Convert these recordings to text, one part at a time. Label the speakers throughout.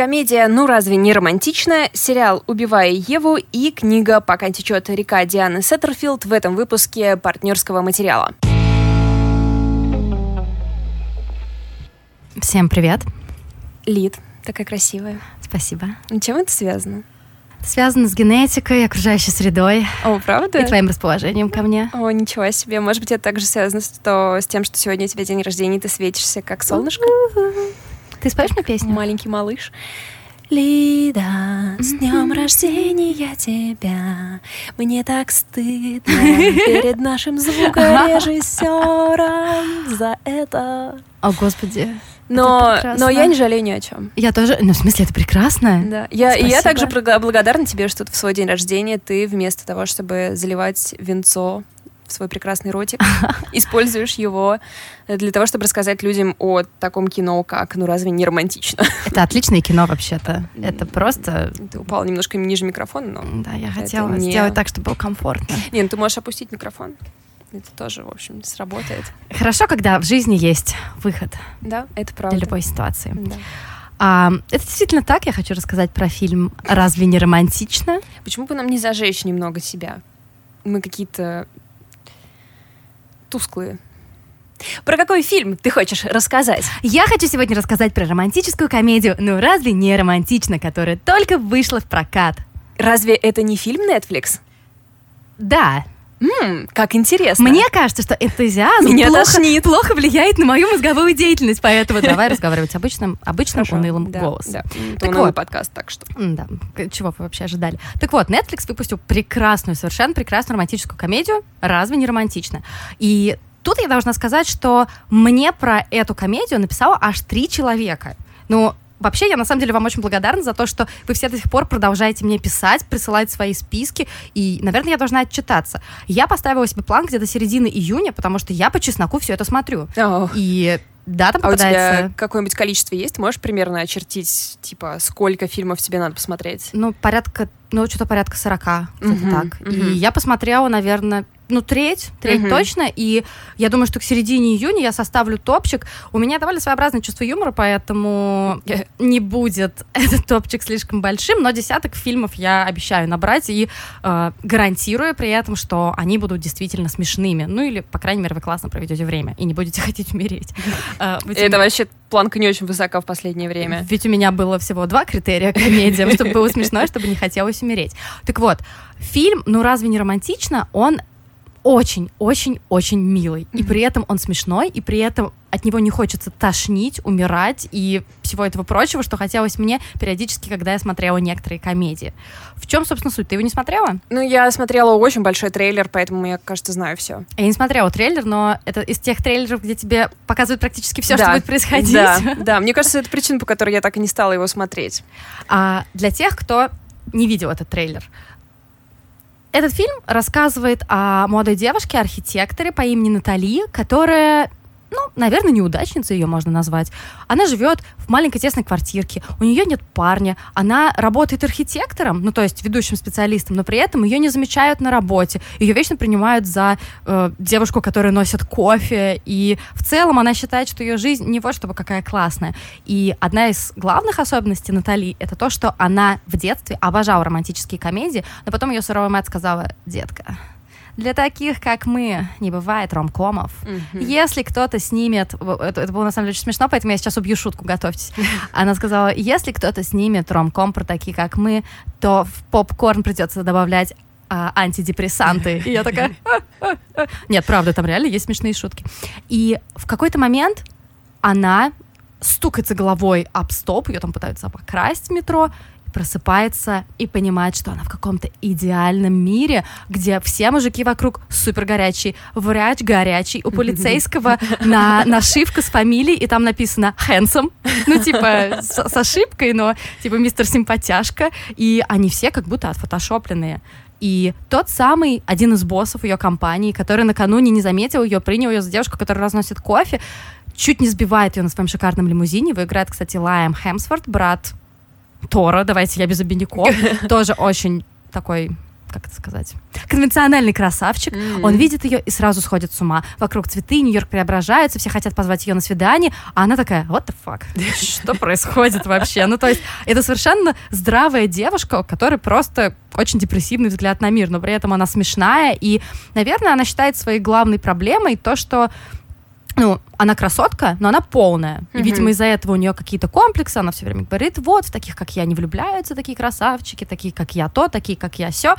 Speaker 1: Комедия «Ну разве не романтичная?», сериал «Убивая Еву» и книга «Пока течет река» Дианы Сеттерфилд в этом выпуске партнерского материала.
Speaker 2: Всем привет.
Speaker 1: Лид, такая красивая.
Speaker 2: Спасибо.
Speaker 1: Чем это связано?
Speaker 2: Связано с генетикой, окружающей средой.
Speaker 1: О, правда?
Speaker 2: И твоим расположением ко мне.
Speaker 1: О, ничего себе. Может быть, это также связано с, то, с тем, что сегодня у тебя день рождения, и ты светишься как солнышко?
Speaker 2: Ты споешь мне песню?
Speaker 1: Маленький малыш. Лида, с днем рождения тебя. Мне так стыдно перед нашим звукорежиссером за это.
Speaker 2: О, Господи.
Speaker 1: Но, но я не жалею ни о чем.
Speaker 2: Я тоже, ну, в смысле, это прекрасно.
Speaker 1: Да. Я, и я также благодарна тебе, что в свой день рождения ты вместо того, чтобы заливать венцо в свой прекрасный ротик, используешь его для того, чтобы рассказать людям о таком кино, как «Ну разве не романтично?»
Speaker 2: Это отличное кино вообще-то. Это просто...
Speaker 1: Ты упал немножко ниже микрофона, но...
Speaker 2: Да, я хотела не... сделать так, чтобы было комфортно.
Speaker 1: Не, ну ты можешь опустить микрофон. Это тоже, в общем, сработает.
Speaker 2: Хорошо, когда в жизни есть выход.
Speaker 1: Да, это правда.
Speaker 2: Для любой ситуации. Да. А, это действительно так. Я хочу рассказать про фильм «Разве не романтично?»
Speaker 1: Почему бы нам не зажечь немного себя? Мы какие-то тусклые. Про какой фильм ты хочешь рассказать?
Speaker 2: Я хочу сегодня рассказать про романтическую комедию «Ну разве не романтично?», которая только вышла в прокат.
Speaker 1: Разве это не фильм Netflix?
Speaker 2: Да,
Speaker 1: Ммм, как интересно.
Speaker 2: Мне кажется, что энтузиазм Меня плохо, плохо влияет на мою мозговую деятельность, поэтому давай разговаривать обычным, обычным Хорошо, унылым
Speaker 1: да,
Speaker 2: голосом.
Speaker 1: Да. Так вот, подкаст, так что.
Speaker 2: Да, чего вы вообще ожидали? Так вот, Netflix выпустил прекрасную, совершенно прекрасную романтическую комедию «Разве не романтично?». И тут я должна сказать, что мне про эту комедию написало аж три человека. Ну, Вообще, я на самом деле вам очень благодарна за то, что вы все до сих пор продолжаете мне писать, присылать свои списки, и, наверное, я должна отчитаться. Я поставила себе план где-то середины июня, потому что я по чесноку все это смотрю. Oh. И да, там попадается...
Speaker 1: А у тебя какое-нибудь количество есть? Можешь примерно очертить, типа, сколько фильмов тебе надо посмотреть?
Speaker 2: Ну, порядка, ну, что-то порядка 40, uh-huh, так. Uh-huh. И я посмотрела, наверное, ну, треть, треть угу. точно, и я думаю, что к середине июня я составлю топчик. У меня довольно своеобразное чувство юмора, поэтому не будет этот топчик слишком большим, но десяток фильмов я обещаю набрать и э, гарантирую при этом, что они будут действительно смешными. Ну, или, по крайней мере, вы классно проведете время и не будете хотеть умереть.
Speaker 1: Э, Это вообще планка не очень высока в последнее время.
Speaker 2: Ведь у меня было всего два критерия комедиям, чтобы было смешно, чтобы не хотелось умереть. Так вот, фильм «Ну разве не романтично?» он очень-очень-очень милый. И при этом он смешной, и при этом от него не хочется тошнить, умирать и всего этого прочего, что хотелось мне периодически, когда я смотрела некоторые комедии. В чем, собственно, суть? Ты его не смотрела?
Speaker 1: Ну, я смотрела очень большой трейлер, поэтому я, кажется, знаю все.
Speaker 2: Я не смотрела трейлер, но это из тех трейлеров, где тебе показывают практически все, да. что будет происходить.
Speaker 1: Да, да, мне кажется, это причина, по которой я так и не стала его смотреть.
Speaker 2: А для тех, кто не видел этот трейлер, этот фильм рассказывает о молодой девушке, архитекторе по имени Натали, которая ну, наверное, неудачница ее можно назвать. Она живет в маленькой тесной квартирке, у нее нет парня, она работает архитектором, ну, то есть ведущим специалистом, но при этом ее не замечают на работе, ее вечно принимают за э, девушку, которая носит кофе, и в целом она считает, что ее жизнь не вот чтобы какая классная. И одна из главных особенностей Натали это то, что она в детстве обожала романтические комедии, но потом ее суровая мать сказала, детка, для таких, как мы, не бывает ромкомов. Mm-hmm. Если кто-то снимет... Это, это было на самом деле очень смешно, поэтому я сейчас убью шутку, готовьтесь. Она сказала, если кто-то снимет ромком про такие, как мы, то в попкорн придется добавлять а, антидепрессанты. И я такая... Нет, правда, там реально есть смешные шутки. И в какой-то момент она стукается головой об стоп, ее там пытаются покрасть в метро, просыпается и понимает, что она в каком-то идеальном мире, где все мужики вокруг супер горячие, врач горячий, у полицейского на нашивка с фамилией, и там написано handsome, ну, типа, с, с ошибкой, но, типа, мистер симпатяшка, и они все как будто отфотошопленные. И тот самый, один из боссов ее компании, который накануне не заметил ее, принял ее за девушку, которая разносит кофе, чуть не сбивает ее на своем шикарном лимузине. Его играет, кстати, Лайм Хемсворт, брат Тора, давайте я без обиняков, тоже очень такой как это сказать, конвенциональный красавчик, mm-hmm. он видит ее и сразу сходит с ума. Вокруг цветы, Нью-Йорк преображается, все хотят позвать ее на свидание, а она такая, what the fuck, что происходит вообще? Ну, то есть, это совершенно здравая девушка, у которой просто очень депрессивный взгляд на мир, но при этом она смешная, и, наверное, она считает своей главной проблемой то, что ну, она красотка, но она полная. И, mm-hmm. видимо, из-за этого у нее какие-то комплексы. Она все время говорит, вот, в таких, как я, не влюбляются такие красавчики, такие, как я то, такие, как я все.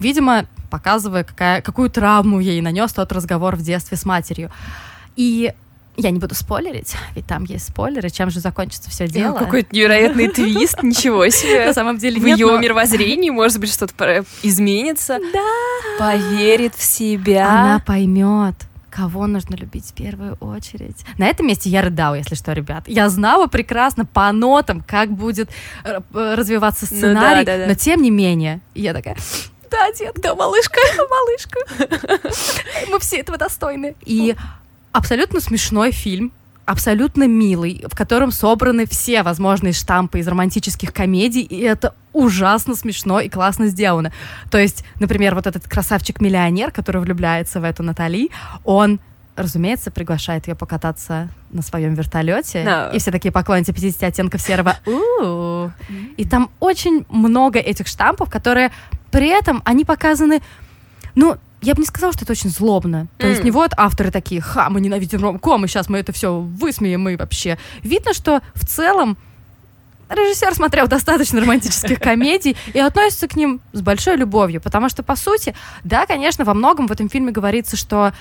Speaker 2: Видимо, показывая, какая, какую травму ей нанес тот разговор в детстве с матерью. И я не буду спойлерить, ведь там есть спойлеры, чем же закончится все дело.
Speaker 1: Какой-то невероятный твист, ничего себе.
Speaker 2: На самом деле
Speaker 1: В ее мировоззрении, может быть, что-то изменится.
Speaker 2: Да.
Speaker 1: Поверит в себя.
Speaker 2: Она поймет кого нужно любить в первую очередь. На этом месте я рыдала, если что, ребят. Я знала прекрасно по нотам, как будет э, развиваться сценарий, ну, да, да, да. но тем не менее, я такая, да, детка, малышка, малышка. Мы все этого достойны. И абсолютно смешной фильм, абсолютно милый, в котором собраны все возможные штампы из романтических комедий, и это ужасно смешно и классно сделано. То есть, например, вот этот красавчик-миллионер, который влюбляется в эту Натали, он разумеется, приглашает ее покататься на своем вертолете. No. И все такие поклонники 50 оттенков серого. И там очень много этих штампов, которые при этом они показаны, ну, я бы не сказала, что это очень злобно. То mm. есть не вот авторы такие, ха, мы ненавидим ромком, и сейчас мы это все высмеем, и вообще. Видно, что в целом режиссер смотрел достаточно романтических комедий и относится к ним с большой любовью, потому что, по сути, да, конечно, во многом в этом фильме говорится, что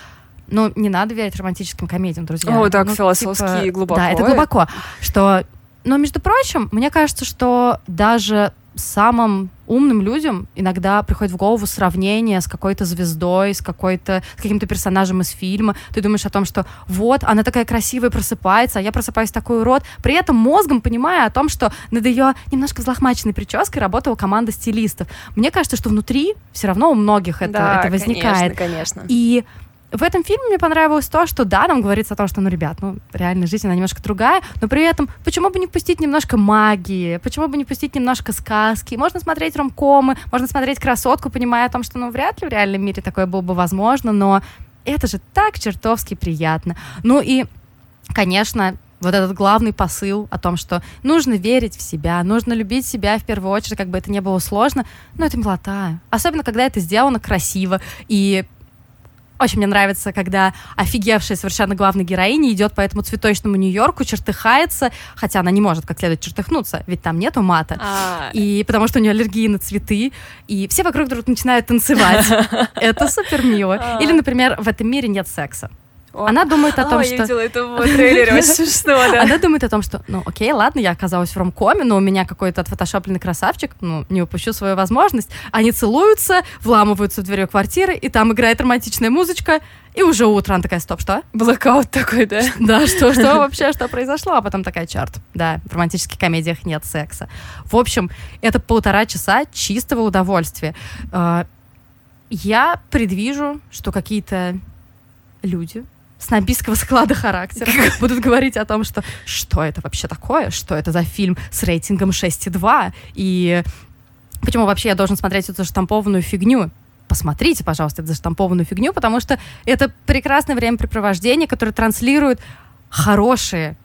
Speaker 2: ну, не надо верить романтическим комедиям, друзья.
Speaker 1: О, так
Speaker 2: ну,
Speaker 1: философски
Speaker 2: типа,
Speaker 1: глубоко.
Speaker 2: Да, это глубоко. Что... Но, между прочим, мне кажется, что даже самым умным людям иногда приходит в голову сравнение с какой-то звездой, с какой-то с каким-то персонажем из фильма. Ты думаешь о том, что вот она такая красивая просыпается, а я просыпаюсь такой урод. При этом мозгом понимая о том, что над ее немножко взлохмаченной прической работала команда стилистов. Мне кажется, что внутри все равно у многих это,
Speaker 1: да,
Speaker 2: это возникает.
Speaker 1: Конечно, конечно.
Speaker 2: И в этом фильме мне понравилось то, что да, нам говорится о том, что, ну, ребят, ну, реально жизнь, она немножко другая, но при этом почему бы не впустить немножко магии, почему бы не впустить немножко сказки, можно смотреть ромкомы, можно смотреть красотку, понимая о том, что, ну, вряд ли в реальном мире такое было бы возможно, но это же так чертовски приятно. Ну и, конечно, вот этот главный посыл о том, что нужно верить в себя, нужно любить себя в первую очередь, как бы это не было сложно, но это милота. Особенно, когда это сделано красиво и очень мне нравится, когда офигевшая совершенно главная героиня идет по этому цветочному Нью-Йорку, чертыхается, хотя она не может как следует чертыхнуться, ведь там нету мата. А... И потому что у нее аллергия на цветы, и все вокруг вдруг начинают танцевать. Это супер мило. А. Или, например, в этом мире нет секса. Она думает о том,
Speaker 1: что...
Speaker 2: я
Speaker 1: видела это в трейлере, очень смешно, да.
Speaker 2: Она думает о том, что, ну, окей, ладно, я оказалась в ромкоме, но у меня какой-то отфотошопленный красавчик, ну, не упущу свою возможность. Они целуются, вламываются в дверь квартиры, и там играет романтичная музычка, и уже утро она такая, стоп, что?
Speaker 1: Блэкаут такой, да?
Speaker 2: Да, что, что вообще, что произошло? А потом такая, черт, да, в романтических комедиях нет секса. В общем, это полтора часа чистого удовольствия. А, я предвижу, что какие-то люди снобистского склада характера будут говорить о том, что что это вообще такое, что это за фильм с рейтингом 6,2, и почему вообще я должен смотреть эту штампованную фигню. Посмотрите, пожалуйста, эту заштампованную фигню, потому что это прекрасное времяпрепровождение, которое транслирует хорошие,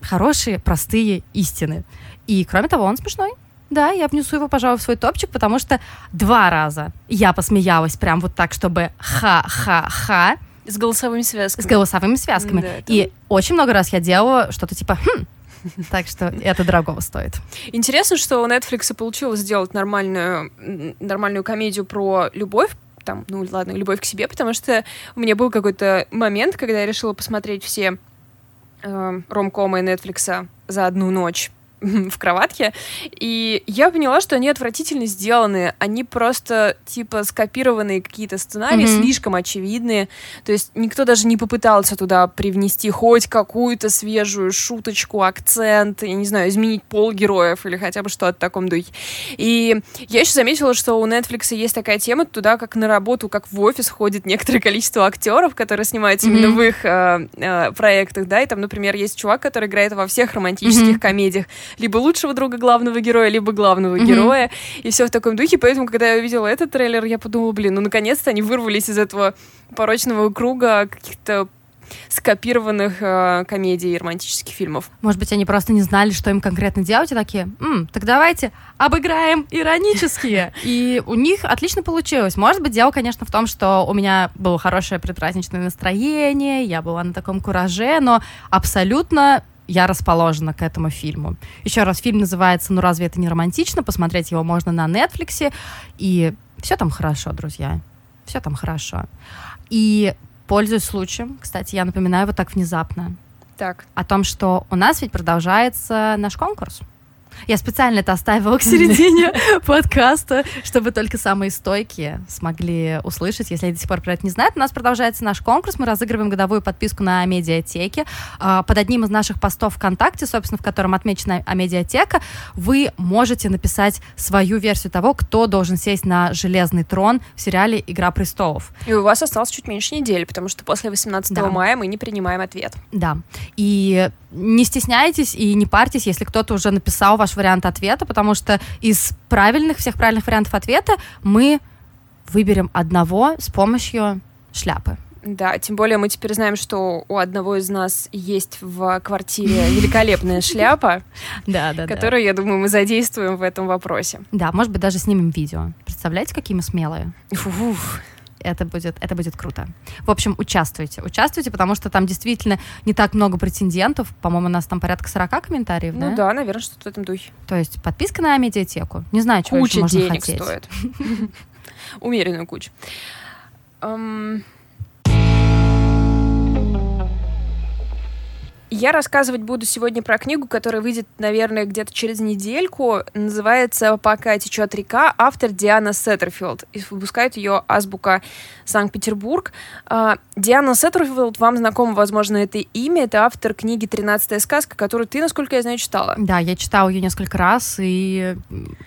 Speaker 2: хорошие, простые истины. И, кроме того, он смешной. Да, я внесу его, пожалуй, в свой топчик, потому что два раза я посмеялась прям вот так, чтобы ха-ха-ха,
Speaker 1: с голосовыми связками.
Speaker 2: С голосовыми связками. Да, это... И очень много раз я делала что-то типа «хм», так что это дорогого стоит.
Speaker 1: Интересно, что у Netflix получилось сделать нормальную, нормальную комедию про любовь, там, ну ладно, любовь к себе, потому что у меня был какой-то момент, когда я решила посмотреть все э, ромкомы Netflix за одну ночь в кроватке, и я поняла, что они отвратительно сделаны, они просто типа скопированные какие-то сценарии, mm-hmm. слишком очевидные, то есть никто даже не попытался туда привнести хоть какую-то свежую шуточку, акцент, я не знаю, изменить пол героев или хотя бы что-то в таком духе. И я еще заметила, что у Netflix есть такая тема, туда как на работу, как в офис ходит некоторое количество актеров, которые снимаются mm-hmm. именно в их э, э, проектах, да, и там, например, есть чувак, который играет во всех романтических mm-hmm. комедиях, либо лучшего друга главного героя, либо главного mm-hmm. героя, и все в таком духе. Поэтому, когда я увидела этот трейлер, я подумала, блин, ну наконец-то они вырвались из этого порочного круга каких-то скопированных э, комедий и романтических фильмов.
Speaker 2: Может быть, они просто не знали, что им конкретно делать, и такие, М, так давайте обыграем иронические. И у них отлично получилось. Может быть, дело, конечно, в том, что у меня было хорошее предпраздничное настроение, я была на таком кураже, но абсолютно я расположена к этому фильму. Еще раз, фильм называется «Ну разве это не романтично?» Посмотреть его можно на Netflix, и все там хорошо, друзья. Все там хорошо. И Пользуясь случаем, кстати, я напоминаю вот так внезапно.
Speaker 1: Так.
Speaker 2: О том, что у нас ведь продолжается наш конкурс. Я специально это оставила к середине подкаста, чтобы только самые стойкие смогли услышать. Если они до сих пор про это не знают, у нас продолжается наш конкурс. Мы разыгрываем годовую подписку на медиатеке. А, под одним из наших постов ВКонтакте, собственно, в котором отмечена медиатека, вы можете написать свою версию того, кто должен сесть на железный трон в сериале «Игра престолов».
Speaker 1: И у вас осталось чуть меньше недели, потому что после 18 да. мая мы не принимаем ответ.
Speaker 2: Да. И не стесняйтесь и не парьтесь, если кто-то уже написал ваш вариант ответа, потому что из правильных, всех правильных вариантов ответа мы выберем одного с помощью шляпы.
Speaker 1: Да, тем более мы теперь знаем, что у одного из нас есть в квартире великолепная шляпа, которую, я думаю, мы задействуем в этом вопросе.
Speaker 2: Да, может быть, даже снимем видео. Представляете, какие мы смелые? Это будет, это будет круто. В общем, участвуйте. Участвуйте, потому что там действительно не так много претендентов. По-моему, у нас там порядка 40 комментариев,
Speaker 1: ну, да?
Speaker 2: Ну
Speaker 1: да, наверное, что-то в этом духе.
Speaker 2: То есть подписка на медиатеку. Не знаю, чего
Speaker 1: Куча
Speaker 2: можно
Speaker 1: денег
Speaker 2: хотеть.
Speaker 1: стоит. Умеренную кучу. Я рассказывать буду сегодня про книгу, которая выйдет, наверное, где-то через недельку. Называется «Пока течет река». Автор Диана Сеттерфилд. И выпускает ее азбука Санкт-Петербург. А, Диана Сеттерфилд, вам знакомо, возможно, это имя. Это автор книги «Тринадцатая сказка», которую ты, насколько я знаю, читала.
Speaker 2: Да, я читала ее несколько раз и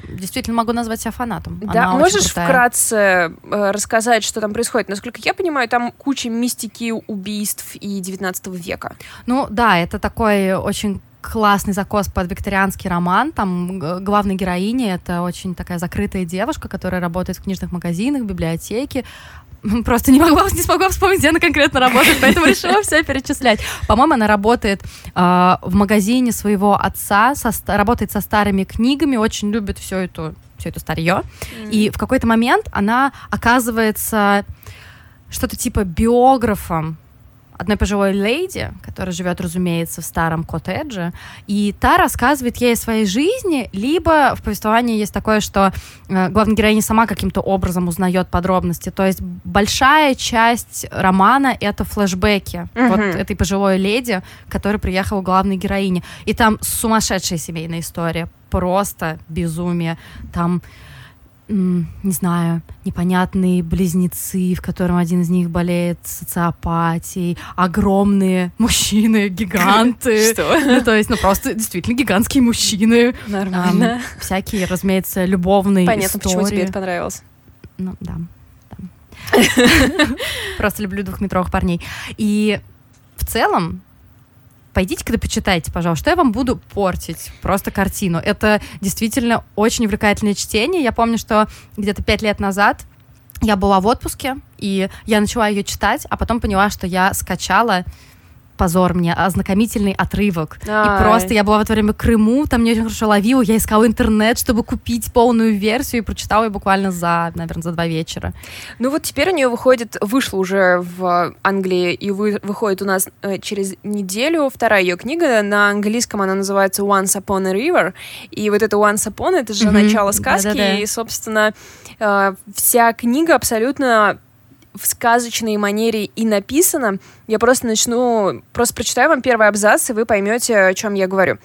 Speaker 2: действительно могу назвать себя фанатом.
Speaker 1: Да, Она можешь вкратце э, рассказать, что там происходит? Насколько я понимаю, там куча мистики, убийств и 19 века.
Speaker 2: Ну да, это такой очень классный закос под викторианский роман. Там главной героиня — это очень такая закрытая девушка, которая работает в книжных магазинах, библиотеке. Просто не могла, не смогла вспомнить, где она конкретно работает, поэтому решила все перечислять. По-моему, она работает э, в магазине своего отца, со, работает со старыми книгами, очень любит все это, все это старье. Mm. И в какой-то момент она оказывается что-то типа биографом одной пожилой леди, которая живет, разумеется, в старом коттедже, и та рассказывает ей о своей жизни, либо в повествовании есть такое, что э, главная героиня сама каким-то образом узнает подробности. То есть большая часть романа — это флешбеки mm-hmm. вот этой пожилой леди, которая приехала к главной героине. И там сумасшедшая семейная история, просто безумие. Там не знаю, непонятные близнецы, в котором один из них болеет социопатией, огромные мужчины, гиганты.
Speaker 1: Что?
Speaker 2: Ну, то есть, ну, просто действительно гигантские мужчины.
Speaker 1: Нормально.
Speaker 2: всякие, разумеется, любовные
Speaker 1: Понятно, почему тебе это понравилось.
Speaker 2: Ну, да. Просто люблю двухметровых парней. И в целом, пойдите когда почитайте, пожалуйста, что я вам буду портить просто картину. Это действительно очень увлекательное чтение. Я помню, что где-то пять лет назад я была в отпуске, и я начала ее читать, а потом поняла, что я скачала позор мне, ознакомительный отрывок. Ай. И просто я была в это время в Крыму, там не очень хорошо ловила, я искала интернет, чтобы купить полную версию и прочитала ее буквально за, наверное, за два вечера.
Speaker 1: Ну вот теперь у нее выходит, вышла уже в Англии и вы, выходит у нас э, через неделю вторая ее книга. На английском она называется Once Upon a River. И вот это Once Upon, это же mm-hmm. начало сказки. Да-да-да. И, собственно, э, вся книга абсолютно в сказочной манере и написано. Я просто начну, просто прочитаю вам первый абзац, и вы поймете, о чем я говорю.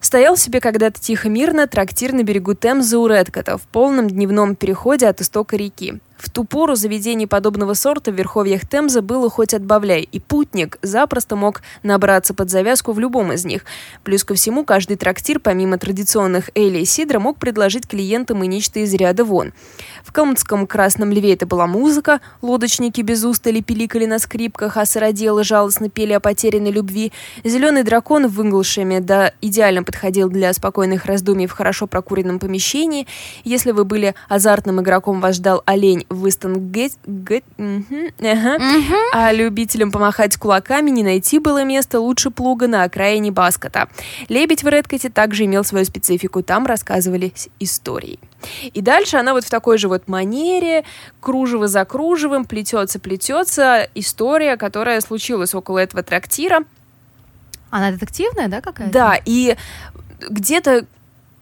Speaker 1: Стоял себе когда-то тихо-мирно трактир на берегу Темзы у Редкота в полном дневном переходе от истока реки. В ту пору заведений подобного сорта в верховьях Темза было хоть отбавляй, и путник запросто мог набраться под завязку в любом из них. Плюс ко всему, каждый трактир, помимо традиционных эли и сидра, мог предложить клиентам и нечто из ряда вон. В Калмыцком Красном Льве это была музыка, лодочники без устали пиликали на скрипках, а сыроделы жалостно пели о потерянной любви. Зеленый дракон в Инглшеме да идеально подходил для спокойных раздумий в хорошо прокуренном помещении. Если вы были азартным игроком, вас ждал олень в Истон Гет... Угу. Ага. А любителям помахать кулаками не найти было места лучше плуга на окраине Баскота. Лебедь в Редкоте также имел свою специфику, там рассказывались истории. И дальше она вот в такой же вот манере, кружево за кружевом, плетется-плетется история, которая случилась около этого трактира.
Speaker 2: Она детективная, да, какая-то?
Speaker 1: Да, и где-то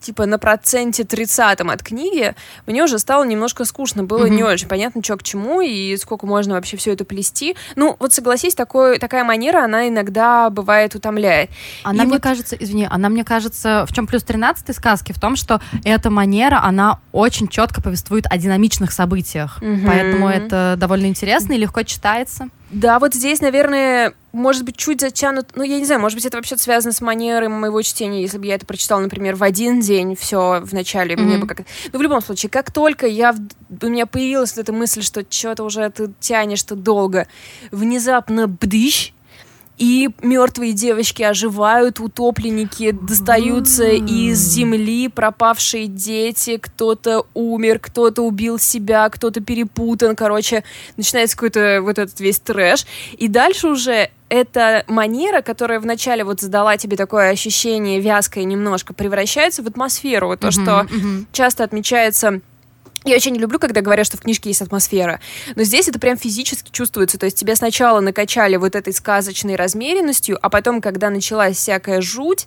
Speaker 1: типа на проценте 30 от книги мне уже стало немножко скучно. Было
Speaker 2: Мгм.
Speaker 1: не очень понятно, что к чему и сколько можно вообще все это плести. Ну, вот согласись, такой, такая манера, она иногда бывает утомляет.
Speaker 2: Она
Speaker 1: И
Speaker 2: мне
Speaker 1: вот-
Speaker 2: кажется, извини, она мне кажется, в чем плюс 13 сказки, в том, что эта манера, она очень четко повествует о динамичных событиях.
Speaker 1: Мгм.
Speaker 2: Поэтому это довольно интересно и легко читается.
Speaker 1: Да, вот здесь, наверное, может быть, чуть затянут, ну, я не знаю, может быть, это вообще связано с манерой моего чтения, если бы я это прочитала, например, в один день, все в начале, мне
Speaker 2: Мгм.
Speaker 1: бы как... Ну, в любом случае, как только я, в- у меня появилась вот эта мысль, что что-то уже ты тянешь-то долго, внезапно бдыщ, и мертвые девочки оживают, утопленники достаются из земли, пропавшие дети, кто-то умер, кто-то убил себя, кто-то перепутан, короче, начинается какой-то вот этот весь трэш. И дальше уже эта манера, которая вначале вот задала тебе такое ощущение вязкое немножко, превращается в атмосферу. То,
Speaker 2: Мгм,
Speaker 1: что
Speaker 2: мгм.
Speaker 1: часто отмечается я очень не люблю, когда говорят, что в книжке есть атмосфера. Но здесь это прям физически чувствуется. То есть тебя сначала накачали вот этой сказочной размеренностью, а потом, когда началась всякая жуть,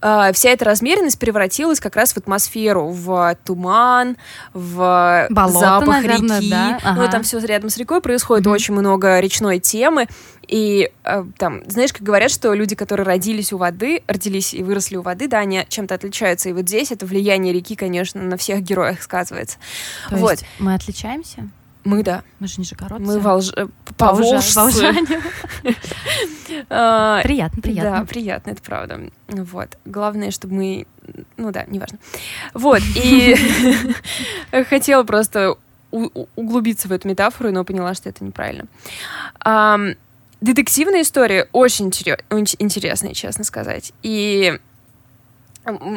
Speaker 1: э, вся эта размеренность превратилась как раз в атмосферу, в туман, в
Speaker 2: Болото,
Speaker 1: запах
Speaker 2: наверное,
Speaker 1: реки.
Speaker 2: да,
Speaker 1: Ну,
Speaker 2: ага.
Speaker 1: там все рядом с рекой происходит,
Speaker 2: Мгм.
Speaker 1: очень много речной темы. И э, там, знаешь, как говорят, что люди, которые родились у воды, родились и выросли у воды, да, они чем-то отличаются. И вот здесь это влияние реки, конечно, на всех героях сказывается.
Speaker 2: То
Speaker 1: вот.
Speaker 2: есть мы отличаемся?
Speaker 1: Мы, да.
Speaker 2: Мы же нижегородцы.
Speaker 1: Мы волж... э, поволжцы.
Speaker 2: волжане.
Speaker 1: А,
Speaker 2: Приятно, приятно.
Speaker 1: Да, приятно, это правда. Вот. Главное, чтобы мы... Ну да, неважно. Вот, и хотела просто углубиться в эту метафору, но поняла, что это неправильно. Детективная история очень интересная, честно сказать. И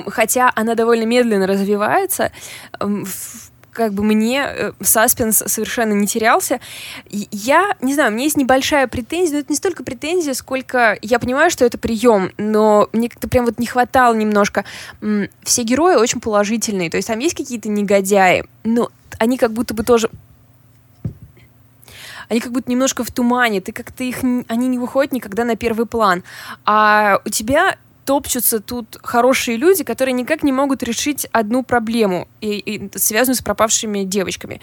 Speaker 1: хотя она довольно медленно развивается, в- как бы мне э, саспенс совершенно не терялся. Я, не знаю, у меня есть небольшая претензия, но это не столько претензия, сколько я понимаю, что это прием, но мне как-то прям вот не хватало немножко. Все герои очень положительные, то есть там есть какие-то негодяи, но они как будто бы тоже они как будто немножко в тумане, ты как-то их, они не выходят никогда на первый план. А у тебя топчутся тут хорошие люди, которые никак не могут решить одну проблему, и, и связанную с пропавшими девочками.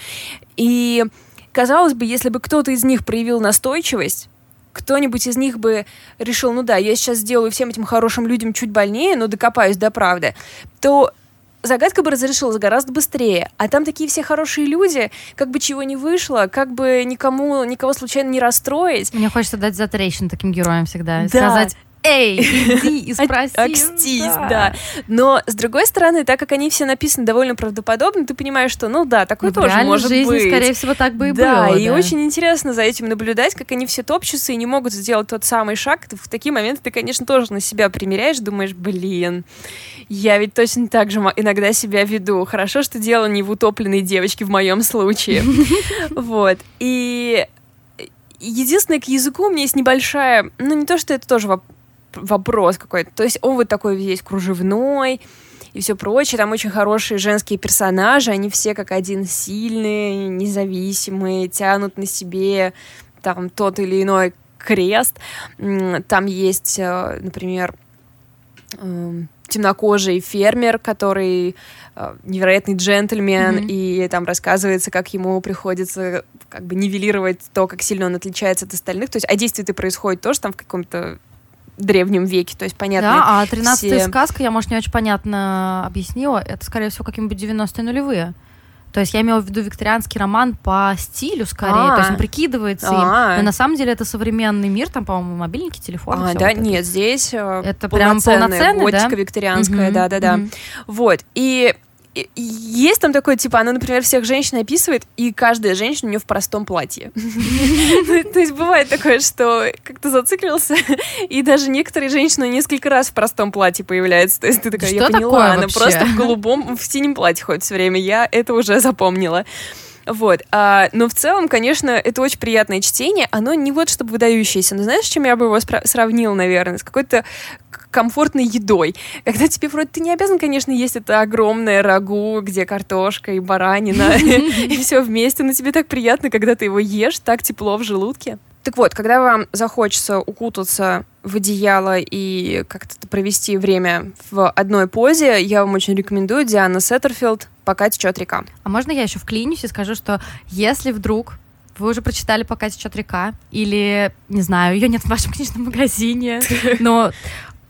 Speaker 1: И казалось бы, если бы кто-то из них проявил настойчивость, кто-нибудь из них бы решил, ну да, я сейчас сделаю всем этим хорошим людям чуть больнее, но докопаюсь до правды, то загадка бы разрешилась гораздо быстрее. А там такие все хорошие люди, как бы чего не вышло, как бы никому, никого случайно не расстроить.
Speaker 2: Мне хочется дать затрещину таким героям всегда.
Speaker 1: Да.
Speaker 2: Сказать, эй, иди и спроси.
Speaker 1: Окстись, да. Но, с другой стороны, так как они все написаны довольно правдоподобно, ты понимаешь, что, ну да, такое
Speaker 2: Ну,
Speaker 1: тоже может
Speaker 2: жизни,
Speaker 1: быть.
Speaker 2: скорее всего, так бы и
Speaker 1: да,
Speaker 2: было.
Speaker 1: и
Speaker 2: да.
Speaker 1: очень интересно за этим наблюдать, как они все топчутся и не могут сделать тот самый шаг. В такие моменты ты, конечно, тоже на себя примеряешь, думаешь, блин, я ведь точно так же иногда себя веду. Хорошо, что дело не в утопленной девочке в моем случае. Вот. И единственное, к языку у меня есть небольшая, ну не то, что это тоже вопрос какой-то, то есть он вот такой весь кружевной, и все прочее. Там очень хорошие женские персонажи, они все как один сильные, независимые, тянут на себе там тот или иной крест. Там есть, э, например, эм, темнокожий фермер, который э, невероятный джентльмен,
Speaker 2: Мгм.
Speaker 1: и там рассказывается, как ему приходится как бы нивелировать то, как сильно он отличается от остальных. То есть, а действие это происходит тоже там в каком-то древнем веке, то есть понятно.
Speaker 2: Да, а 13
Speaker 1: все-
Speaker 2: сказка, я, может, не очень понятно объяснила, это, скорее всего, какие-нибудь 90-е нулевые. То есть я имела в виду викторианский роман по стилю скорее,
Speaker 1: А.
Speaker 2: то есть он прикидывается им.
Speaker 1: А.
Speaker 2: Но на самом деле это современный мир, там, по-моему, мобильники, телефоны.
Speaker 1: А, да,
Speaker 2: вот это.
Speaker 1: нет, здесь э,
Speaker 2: Это прям
Speaker 1: полноценная
Speaker 2: полноценный, да?
Speaker 1: готика викторианская, да-да-да. Вот, и есть там такое, типа, она, например, всех женщин описывает, и каждая женщина у нее в простом платье. Ну, То есть бывает такое, что как-то зациклился, и даже некоторые женщины несколько раз в простом платье появляются. То есть ты такая, я поняла, она просто в голубом, в синем платье ходит все время. Я это уже запомнила. Вот. а, но в целом, конечно, это очень приятное чтение. Оно не вот чтобы выдающееся. Но знаешь, с чем я бы его сравнила, наверное? С какой-то комфортной едой. Когда тебе вроде ты не обязан, конечно, есть это огромное рагу, где картошка и баранина, и все вместе, но тебе так приятно, когда ты его ешь, так тепло в желудке. Так вот, когда вам захочется укутаться в одеяло и как-то провести время в одной позе, я вам очень рекомендую Диана Сеттерфилд «Пока течет река».
Speaker 2: А можно я еще вклинюсь и скажу, что если вдруг вы уже прочитали «Пока течет река», или, не знаю, ее нет в вашем книжном магазине, но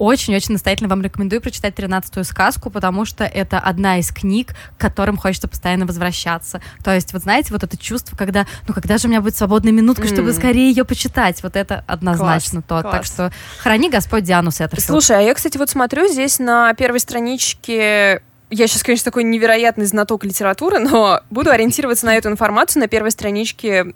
Speaker 2: очень-очень настоятельно вам рекомендую прочитать «Тринадцатую сказку», потому что это одна из книг, к которым хочется постоянно возвращаться. То есть, вот знаете, вот это чувство, когда, ну, когда же у меня будет свободная минутка, чтобы
Speaker 1: М.
Speaker 2: скорее ее почитать, вот это однозначно то. Так
Speaker 1: класс.
Speaker 2: что храни Господь Диану Сеттерфилд.
Speaker 1: Слушай, а я, кстати, вот смотрю здесь на первой страничке я сейчас, конечно, такой невероятный знаток литературы, но буду ориентироваться на эту информацию на первой страничке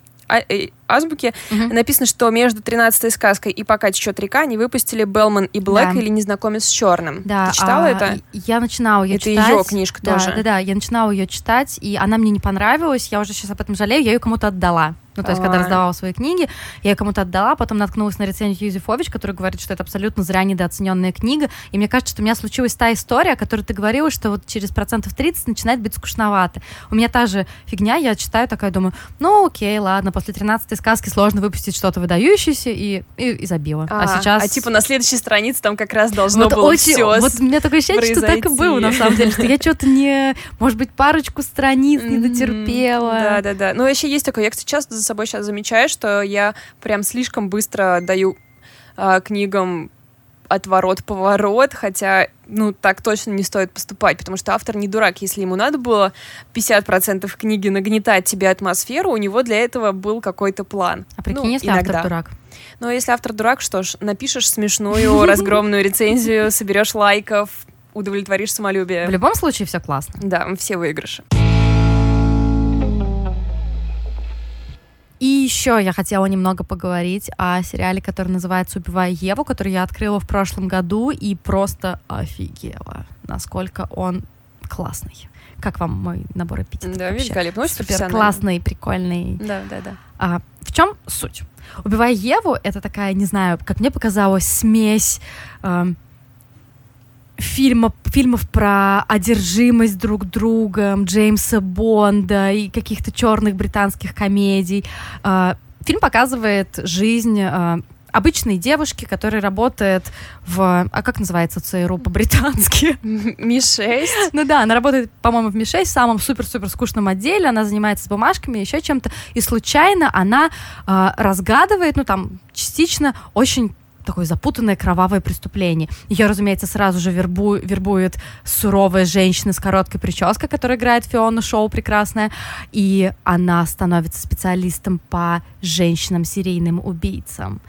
Speaker 1: а- э, азбуки.
Speaker 2: Мгм.
Speaker 1: Написано, что между «Тринадцатой сказкой» и «Пока течет река» они выпустили «Белман и Блэк»
Speaker 2: Да.
Speaker 1: или «Незнакомец с черным».
Speaker 2: Да,
Speaker 1: Ты читала
Speaker 2: а,
Speaker 1: это?
Speaker 2: Я начинала ее
Speaker 1: Это
Speaker 2: читать.
Speaker 1: её книжка
Speaker 2: да,
Speaker 1: тоже.
Speaker 2: Да, да, я начинала ее читать, и она мне не понравилась. Я уже сейчас об этом жалею, я ее кому-то отдала. Ну, то есть, когда раздавала свои книги, я ее кому-то отдала, потом наткнулась на рецензию Юзефович, который говорит, что это абсолютно зря недооцененная книга. И мне кажется, что у меня случилась та история, о которой ты говорила, что вот через процентов 30 начинает быть скучновато. У меня та же фигня, я читаю такая, думаю, ну окей, ладно, после 13 сказки сложно выпустить что-то выдающееся, и, и, и забила. А, сейчас...
Speaker 1: А типа на следующей странице там как раз должно
Speaker 2: Вот
Speaker 1: было
Speaker 2: очень,
Speaker 1: все.
Speaker 2: вот у меня такое ощущение, что так и было, на
Speaker 1: произойти.
Speaker 2: самом деле, что я что-то не, может быть, парочку страниц не дотерпела.
Speaker 1: Да, да, да. Ну, вообще есть такое. Я, кстати, часто за собой сейчас замечаю, что я прям слишком быстро даю а, книгам отворот-поворот, хотя, ну, так точно не стоит поступать, потому что автор не дурак. Если ему надо было 50% книги нагнетать тебе атмосферу, у него для этого был какой-то план.
Speaker 2: А прикинь,
Speaker 1: Ну,
Speaker 2: если
Speaker 1: иногда.
Speaker 2: автор дурак.
Speaker 1: Но если автор дурак, что ж, напишешь смешную, разгромную рецензию, соберешь лайков, удовлетворишь
Speaker 2: В
Speaker 1: самолюбие.
Speaker 2: любом случае все классно.
Speaker 1: Да, все выигрыши.
Speaker 2: И еще я хотела немного поговорить о сериале, который называется «Убивая Еву», который я открыла в прошлом году и просто офигела, насколько он классный. Как вам мой набор эпитетов?
Speaker 1: Да,
Speaker 2: вообще?
Speaker 1: великолепно, очень
Speaker 2: Супер классный, прикольный.
Speaker 1: Да, да, да.
Speaker 2: А, в чем суть? Убивая Еву, это такая, не знаю, как мне показалось, смесь эм, фильма, фильмов про одержимость друг другом, Джеймса Бонда и каких-то черных британских комедий. А, фильм показывает жизнь а, обычной девушки, которая работает в... А как называется ЦРУ по-британски?
Speaker 1: Ми-6.
Speaker 2: Ну да, она работает, по-моему, в Ми-6, в самом супер-супер скучном отделе, она занимается бумажками, еще чем-то, и случайно она а, разгадывает, ну там, частично очень такое запутанное кровавое преступление. Ее, разумеется, сразу же вербу- вербует суровая женщина с короткой прической, которая играет Фиона Шоу прекрасная, и она становится специалистом по женщинам-серийным убийцам.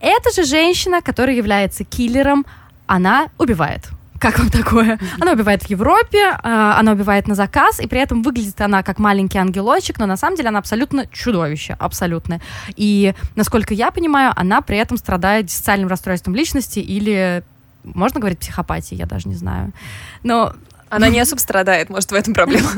Speaker 2: Эта же женщина, которая является киллером, она убивает. Как вам такое? Она убивает в Европе, а, она убивает на заказ, и при этом выглядит она как маленький ангелочек, но на самом деле она абсолютно чудовище, абсолютно. И, насколько я понимаю, она при этом страдает диссоциальным расстройством личности или, можно говорить, психопатией, я даже не знаю. Но
Speaker 1: Она не особо страдает, может, в этом проблема.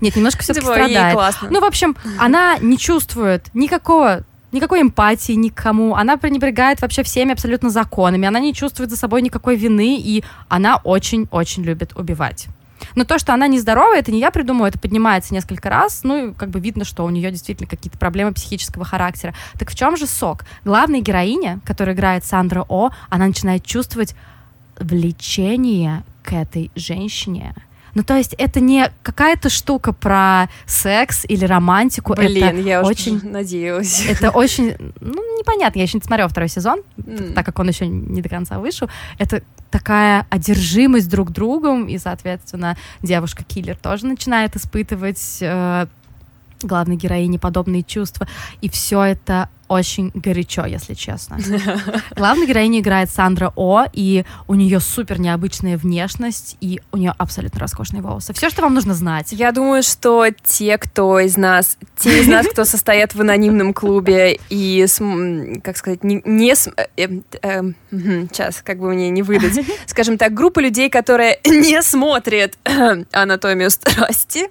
Speaker 2: нет, немножко все-таки
Speaker 1: Типа,
Speaker 2: страдает. Ну, в общем, она не чувствует никакого никакой эмпатии никому, она пренебрегает вообще всеми абсолютно законами, она не чувствует за собой никакой вины, и она очень-очень любит убивать. Но то, что она нездоровая, это не я придумала, это поднимается несколько раз, ну, и как бы видно, что у нее действительно какие-то проблемы психического характера. Так в чем же сок? Главная героиня, которая играет Сандра О, она начинает чувствовать влечение к этой женщине. Ну, то есть это не какая-то штука про секс или романтику.
Speaker 1: Блин,
Speaker 2: это
Speaker 1: я
Speaker 2: очень...
Speaker 1: надеялась.
Speaker 2: Это очень, ну, непонятно, я еще не смотрела второй сезон,
Speaker 1: М.
Speaker 2: так как он еще не до конца вышел. Это такая одержимость друг другом, и, соответственно, девушка-киллер тоже начинает испытывать э, главной героине подобные чувства. И все это очень горячо, если честно. Главная героиня играет Сандра О, и у нее супер необычная внешность, и у нее абсолютно роскошные волосы. Все, что вам нужно знать.
Speaker 1: Я думаю, что те, кто из нас, те из нас, кто состоят в анонимном клубе и, как сказать, не, не э, э, э, сейчас, как бы мне не выдать, скажем так, группа людей, которая не смотрит анатомию страсти,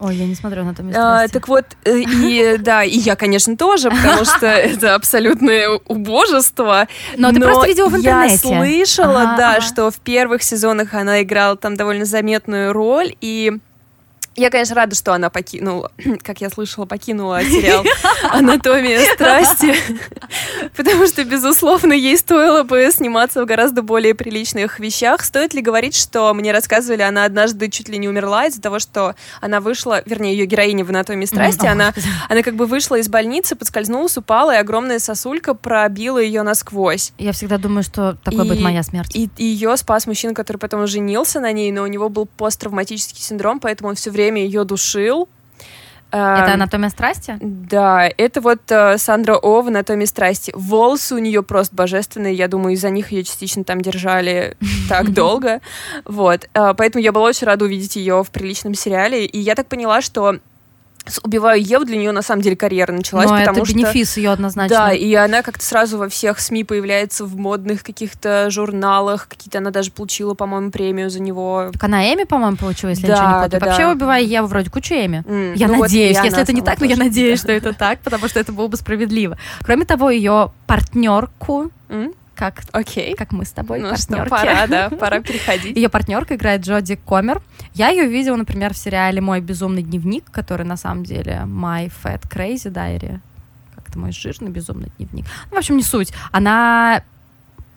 Speaker 2: Ой, я не смотрю «Анатомию
Speaker 1: страсти». А, так вот, э, и да, и я, конечно, тоже, потому что это абсолютное убожество.
Speaker 2: Но, но ты просто видела в интернете.
Speaker 1: Я слышала, ага, да, ага. что в первых сезонах она играла там довольно заметную роль, и я, конечно, рада, что она покинула, как я слышала, покинула сериал «Анатомия страсти», потому что, безусловно, ей стоило бы сниматься в гораздо более приличных вещах. Стоит ли говорить, что мне рассказывали, она однажды чуть ли не умерла из-за того, что она вышла, вернее, ее героиня в «Анатомии страсти», она, она как бы вышла из больницы, подскользнулась, упала, и огромная сосулька пробила ее насквозь.
Speaker 2: Я всегда думаю, что такой и, будет моя смерть.
Speaker 1: И, и ее спас мужчина, который потом женился на ней, но у него был посттравматический синдром, поэтому он все время время ее душил.
Speaker 2: Это эм, «Анатомия страсти»?
Speaker 1: Да, это вот э, Сандра О в «Анатомии страсти». Волосы у нее просто божественные, я думаю, из-за них ее частично там держали так долго. Вот, э, поэтому я была очень рада увидеть ее в приличном сериале, и я так поняла, что убиваю Еву, для нее на самом деле карьера началась,
Speaker 2: Но
Speaker 1: потому
Speaker 2: это
Speaker 1: что...
Speaker 2: бенефис ее однозначно.
Speaker 1: Да, и она как-то сразу во всех СМИ появляется в модных каких-то журналах, какие-то она даже получила, по-моему, премию за него.
Speaker 2: Так она Эми, по-моему, получила, если
Speaker 1: да,
Speaker 2: я ничего не путаю.
Speaker 1: Да,
Speaker 2: Вообще,
Speaker 1: да.
Speaker 2: убиваю Еву вроде кучу Эми.
Speaker 1: Mm,
Speaker 2: я
Speaker 1: ну
Speaker 2: надеюсь,
Speaker 1: вот
Speaker 2: если это не так, но я надеюсь, что это так, потому что это было бы справедливо. Кроме того, ее партнерку
Speaker 1: mm?
Speaker 2: Как,
Speaker 1: okay.
Speaker 2: как мы с тобой
Speaker 1: ну
Speaker 2: партнерки.
Speaker 1: Что, пора, да, пора переходить.
Speaker 2: Ее партнерка играет Джоди Комер. Я ее видела, например, в сериале «Мой безумный дневник», который на самом деле «My Fat Crazy Diary». Как это мой жирный безумный дневник. Ну, в общем, не суть. Она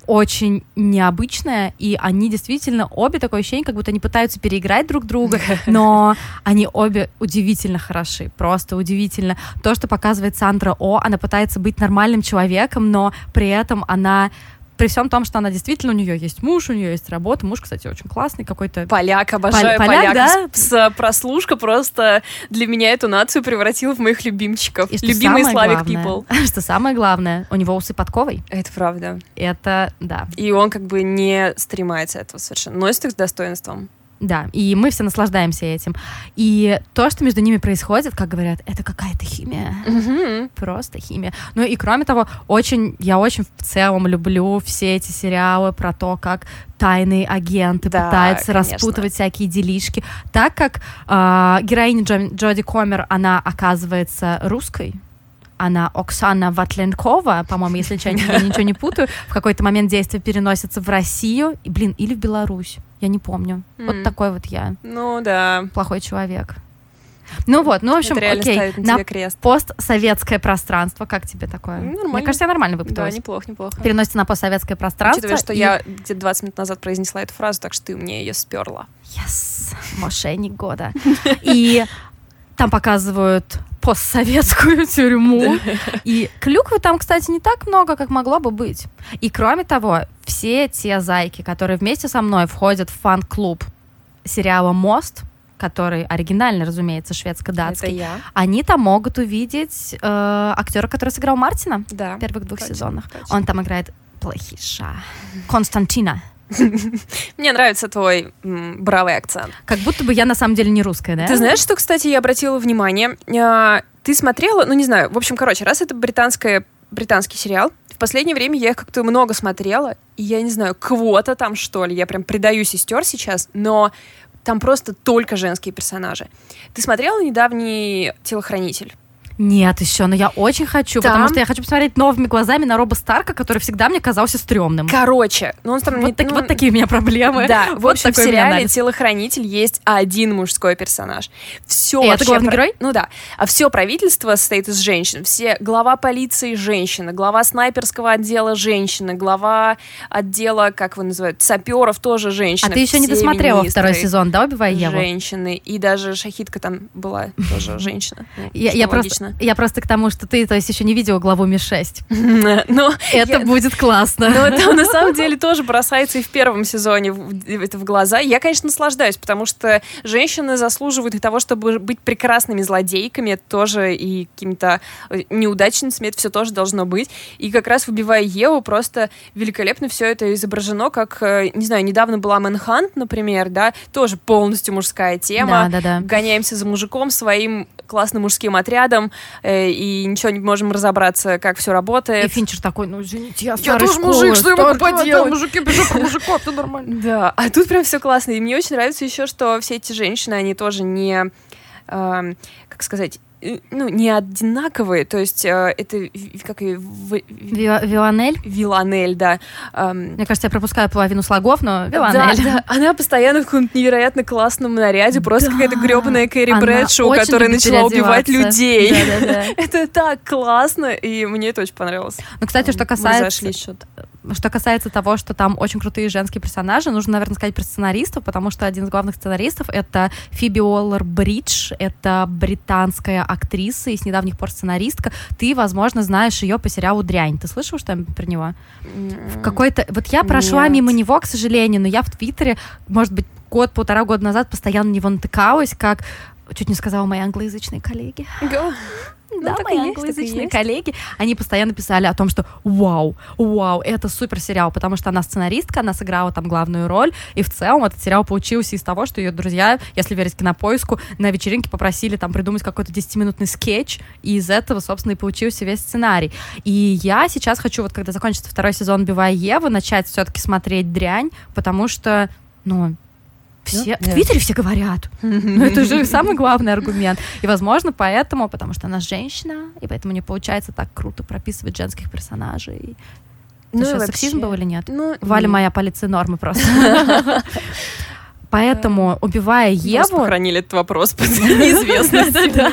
Speaker 2: очень необычная, и они действительно обе такое ощущение, как будто они пытаются переиграть друг друга, но они обе удивительно хороши, просто удивительно. То, что показывает Сандра О, она пытается быть нормальным человеком, но при этом она при всем том, что она действительно, у нее есть муж, у нее есть работа. Муж, кстати, очень классный какой-то.
Speaker 1: Поляк, обожаю Пол- поляк. поляк да? с, с прослушка просто для меня эту нацию превратила в моих любимчиков. И Любимый Славик People.
Speaker 2: Что самое главное, у него усы подковой.
Speaker 1: Это правда.
Speaker 2: Это, да.
Speaker 1: И он как бы не стремается этого совершенно. Носит их с достоинством.
Speaker 2: Да, и мы все наслаждаемся этим. И то, что между ними происходит, как говорят, это какая-то химия.
Speaker 1: Mm-hmm.
Speaker 2: Просто химия. Ну и кроме того, очень, я очень в целом люблю все эти сериалы про то, как тайные агенты да, пытаются конечно. распутывать всякие делишки. Так как э, героиня Джо, Джоди Комер, она оказывается русской, она Оксана Ватленкова, по-моему, если я ничего не путаю, в какой-то момент действие переносится в Россию, и, блин, или в Беларусь. Я не помню. Mm. Вот такой вот я.
Speaker 1: Ну да.
Speaker 2: Плохой человек. Ну вот, ну в общем,
Speaker 1: Это
Speaker 2: окей,
Speaker 1: на, на крест.
Speaker 2: постсоветское пространство, как тебе такое?
Speaker 1: Нормально.
Speaker 2: Мне кажется, я нормально выпуталась.
Speaker 1: Да, неплохо, неплохо.
Speaker 2: Переносится на постсоветское пространство.
Speaker 1: Учитывая, что и... я где-то 20 минут назад произнесла эту фразу, так что ты мне ее сперла.
Speaker 2: Yes, мошенник года. И там показывают постсоветскую тюрьму. И клюквы там, кстати, не так много, как могло бы быть. И кроме того, все те зайки, которые вместе со мной входят в фан-клуб сериала «Мост», который оригинальный, разумеется, шведско-датский, они там могут увидеть э, актера, который сыграл Мартина
Speaker 1: да,
Speaker 2: в первых двух
Speaker 1: точно,
Speaker 2: сезонах.
Speaker 1: Точно.
Speaker 2: Он там играет плохиша. Константина.
Speaker 1: Мне нравится твой бравый акцент.
Speaker 2: Как будто бы я на самом деле не русская, да?
Speaker 1: Ты знаешь, что, кстати, я обратила внимание? А, ты смотрела, ну не знаю, в общем, короче, раз это британская, британский сериал, в последнее время я их как-то много смотрела, и я не знаю, кого-то там, что ли, я прям предаю сестер сейчас, но там просто только женские персонажи. Ты смотрела недавний «Телохранитель»?
Speaker 2: Нет, еще, но я очень хочу, там... потому что я хочу посмотреть новыми глазами на Роба Старка, который всегда мне казался стрёмным.
Speaker 1: Короче, ну он там...
Speaker 2: Вот,
Speaker 1: не,
Speaker 2: так,
Speaker 1: ну...
Speaker 2: вот такие у меня проблемы.
Speaker 1: Да,
Speaker 2: вот
Speaker 1: в общем, в сериале «Телохранитель» есть один мужской персонаж. Все
Speaker 2: И это главный герой?
Speaker 1: Ну да. А все правительство состоит из женщин. Все глава полиции женщина, глава снайперского отдела женщина, глава отдела, как его называют, саперов тоже женщина.
Speaker 2: А ты еще не досмотрела второй сезон, да, «Убивая Еву»?
Speaker 1: Женщины. И даже Шахидка там была тоже женщина.
Speaker 2: Я просто
Speaker 1: конечно.
Speaker 2: Я просто к тому, что ты, то есть, еще не видела главу Ми-6.
Speaker 1: Но
Speaker 2: Это
Speaker 1: я-
Speaker 2: будет классно.
Speaker 1: Но это на самом деле тоже бросается и в первом сезоне в- это в глаза. Я, конечно, наслаждаюсь, потому что женщины заслуживают и того, чтобы быть прекрасными злодейками, это тоже и какими-то э, неудачницами, это все тоже должно быть. И как раз «Выбивая Еву» просто великолепно все это изображено, как, э, не знаю, недавно была «Мэнхант», например, да, тоже полностью мужская тема.
Speaker 2: Да, да, да.
Speaker 1: Гоняемся за мужиком своим классным мужским отрядом, э, и ничего не можем разобраться, как все работает.
Speaker 2: И Финчер такой, ну, извините, я
Speaker 1: Я
Speaker 2: старой
Speaker 1: тоже
Speaker 2: школы,
Speaker 1: мужик, что я могу
Speaker 2: старый,
Speaker 1: поделать?»
Speaker 2: мужики пишут про мужиков, все нормально.
Speaker 1: Да, а тут прям все классно. И мне очень нравится еще, что все эти женщины, они тоже не, эм, как сказать, э, ну, не одинаковые. То есть э, это как и в-
Speaker 2: Ви- Виланель?
Speaker 1: Виланель, да. Эм,
Speaker 2: Мне кажется, я пропускаю половину слогов, но
Speaker 1: да,
Speaker 2: Виланель.
Speaker 1: да, она постоянно в каком-то невероятно классном наряде, просто
Speaker 2: Да.
Speaker 1: какая-то гребаная Кэрри
Speaker 2: Она
Speaker 1: Брэдшоу, которая начала убивать людей.
Speaker 2: Да-да-да.
Speaker 1: Это так классно, и мне это очень понравилось.
Speaker 2: Ну, кстати, что
Speaker 1: Мы
Speaker 2: касается,
Speaker 1: зашли что-то.
Speaker 2: Что касается того, что там очень крутые женские персонажи, нужно, наверное, сказать про сценаристов, потому что один из главных сценаристов — это Фиби Уоллер Бридж, это британская актриса и с недавних пор сценаристка. Ты, возможно, знаешь ее по сериалу «Дрянь». Ты слышал что-нибудь про него? В какой-то... Вот я прошла
Speaker 1: Нет.
Speaker 2: мимо него, к сожалению, но я в Твиттере, может быть, год-полтора года назад постоянно на него натыкалась, как чуть не сказала мои англоязычные коллеги.
Speaker 1: Го.
Speaker 2: Да,
Speaker 1: так и
Speaker 2: мои англоязычные коллеги, они постоянно писали о том, что вау, вау, это супер сериал, потому что она сценаристка, она сыграла там главную роль, и в целом этот сериал получился из того, что ее друзья, если верить кинопоиску, на вечеринке попросили там придумать какой-то 10-минутный скетч, и из этого, собственно, и получился весь сценарий. И я сейчас хочу, вот когда закончится второй сезон «Бивая Еву», начать все-таки смотреть «Дрянь», потому что, ну, все, в. Твиттере все говорят. Ну, это же самый главный аргумент. И, возможно, поэтому, потому что она женщина, и поэтому не получается так круто прописывать женских персонажей.
Speaker 1: Ну,
Speaker 2: что,
Speaker 1: и
Speaker 2: сексизм
Speaker 1: вообще-
Speaker 2: был или нет?
Speaker 1: Ну,
Speaker 2: Валя моя полиция нормы просто. Поэтому, убивая
Speaker 1: Просто
Speaker 2: Еву,
Speaker 1: похоронили этот вопрос под неизвестностью.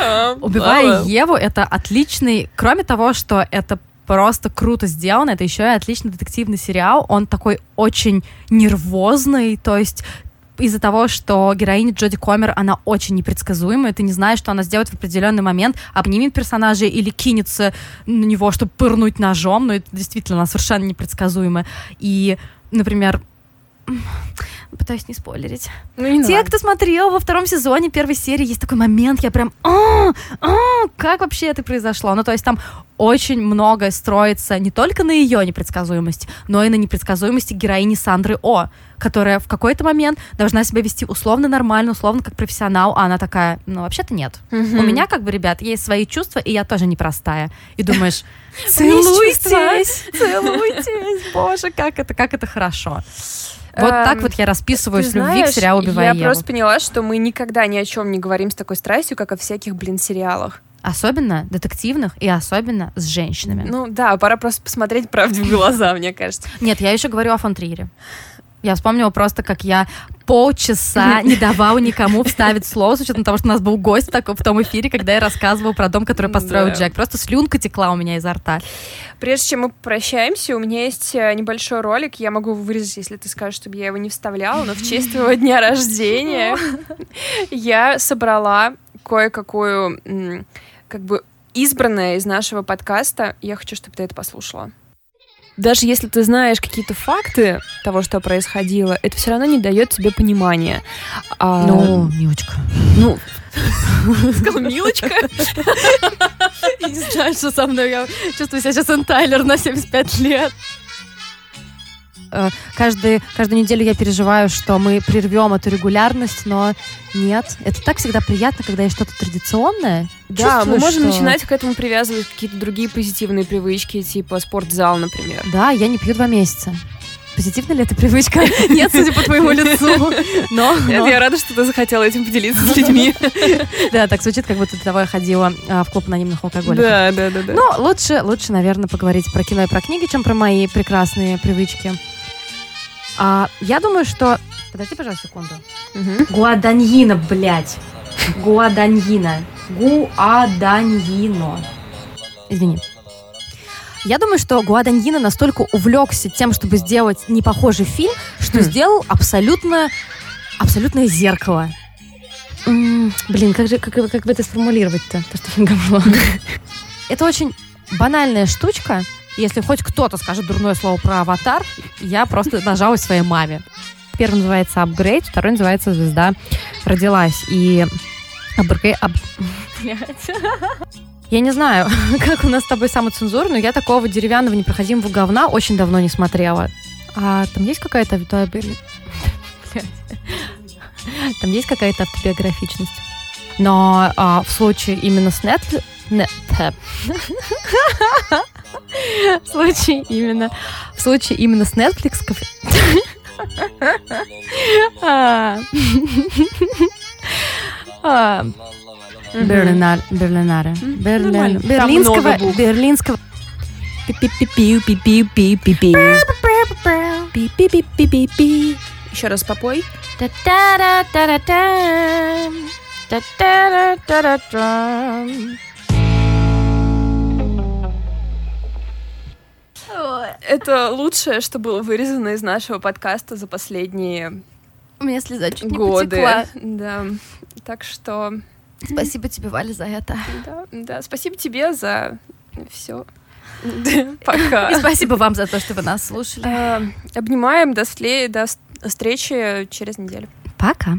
Speaker 1: А,
Speaker 2: убивая. Еву, это отличный, кроме того, что это просто круто сделано, это еще и отличный детективный сериал. Он такой очень нервозный, то есть из-за того, что героиня Джоди Комер, она очень непредсказуемая, ты не знаешь, что она сделает в определенный момент, обнимет персонажа или кинется на него, чтобы пырнуть ножом, но это действительно она совершенно непредсказуемая. И, например, пытаюсь не спойлерить.
Speaker 1: Ну, не
Speaker 2: Те,
Speaker 1: надо.
Speaker 2: кто смотрел во втором сезоне первой серии, есть такой момент, я прям, а, а, как вообще это произошло? Ну, то есть там очень многое строится не только на ее непредсказуемости, но и на непредсказуемости героини Сандры О, которая в какой-то момент должна себя вести условно нормально, условно как профессионал, а она такая, ну, вообще-то нет. У меня, как бы, ребят, есть свои чувства, и я тоже непростая. И думаешь, целуйтесь, целуйтесь, боже, как это, как это хорошо. Вот
Speaker 1: Эм,
Speaker 2: так вот я расписываюсь
Speaker 1: Ты
Speaker 2: в любви к
Speaker 1: знаешь,
Speaker 2: сериалу «Убивая
Speaker 1: Я
Speaker 2: Еву».
Speaker 1: просто поняла, что мы никогда ни о чем не говорим с такой страстью, как о всяких, блин, сериалах.
Speaker 2: Особенно детективных и особенно с женщинами.
Speaker 1: Ну да, пора просто посмотреть правде в глаза, мне кажется.
Speaker 2: Нет, я еще говорю о фон Триере. Я вспомнила просто, как я полчаса не давала никому вставить слово, с учетом того, что у нас был гость так- в том эфире, когда я рассказывала про дом, который построил
Speaker 1: Да.
Speaker 2: Джек. Просто слюнка текла у меня изо рта.
Speaker 1: Прежде чем мы прощаемся, у меня есть э, небольшой ролик, я могу вырезать, если ты скажешь, чтобы я его не вставляла, но в честь твоего дня рождения я собрала кое-какую, как бы, избранное из нашего подкаста. Я хочу, чтобы ты это послушала. Даже если ты знаешь какие-то факты того, что происходило, это все равно не дает тебе понимания. А,
Speaker 2: Милочка.
Speaker 1: ну, сказал Милочка.
Speaker 2: Я не знаю, что со мной. Я чувствую себя сейчас Тайлер на 75 лет. Э, Каждый, каждую неделю я переживаю, что мы прервем эту регулярность, но нет. Это так всегда приятно, когда есть что-то традиционное.
Speaker 1: Да, мы можем
Speaker 2: что-
Speaker 1: начинать к этому привязывать какие-то другие позитивные привычки, типа спортзал, например.
Speaker 2: Да, я не пью два месяца. Позитивна ли эта привычка? Нет, судя по твоему лицу. Но, но-
Speaker 1: Я рада, что ты захотела этим поделиться с людьми.
Speaker 2: да, так звучит, как будто того я ходила а, в клуб анонимных алкоголиков.
Speaker 1: Да, да, да, да.
Speaker 2: Но лучше, лучше, наверное, поговорить про кино и про книги, чем про мои прекрасные привычки. А, я думаю, что... Подожди, пожалуйста, секунду.
Speaker 1: Мгм.
Speaker 2: Гуаданьина, блядь. Гуаданьина. Гуаданьино. Извини. Я думаю, что Гуаданьино настолько увлекся тем, чтобы сделать непохожий фильм, что
Speaker 1: Хм.
Speaker 2: сделал абсолютно, абсолютное зеркало. М, Блин, как же, как, как бы это сформулировать-то? То, что говно. Это очень банальная штучка. Если хоть кто-то скажет дурное слово про аватар, я просто нажалась своей маме. Первый называется «Апгрейд», второй называется «Звезда родилась». И апгрейд... Ап... Я не знаю, как у нас с тобой самоцензура, но я такого деревянного непроходимого говна очень давно не смотрела. А там есть какая-то Там есть какая-то автобиографичность. Но а, в случае именно с. Нет. В случае именно... В случае именно с Netflix... Берлинар, Берлинаре. Берлин, берлинского, берлинского.
Speaker 1: Еще раз попой. Это лучшее, что было вырезано из нашего подкаста за последние
Speaker 2: У меня слеза чуть
Speaker 1: годы.
Speaker 2: не потекла.
Speaker 1: Да. Так что...
Speaker 2: Спасибо тебе, Валя, за это.
Speaker 1: Да, да. Спасибо тебе за все. Пока.
Speaker 2: И спасибо вам за то, что вы нас слушали.
Speaker 1: Обнимаем. До встречи через неделю.
Speaker 2: Пока.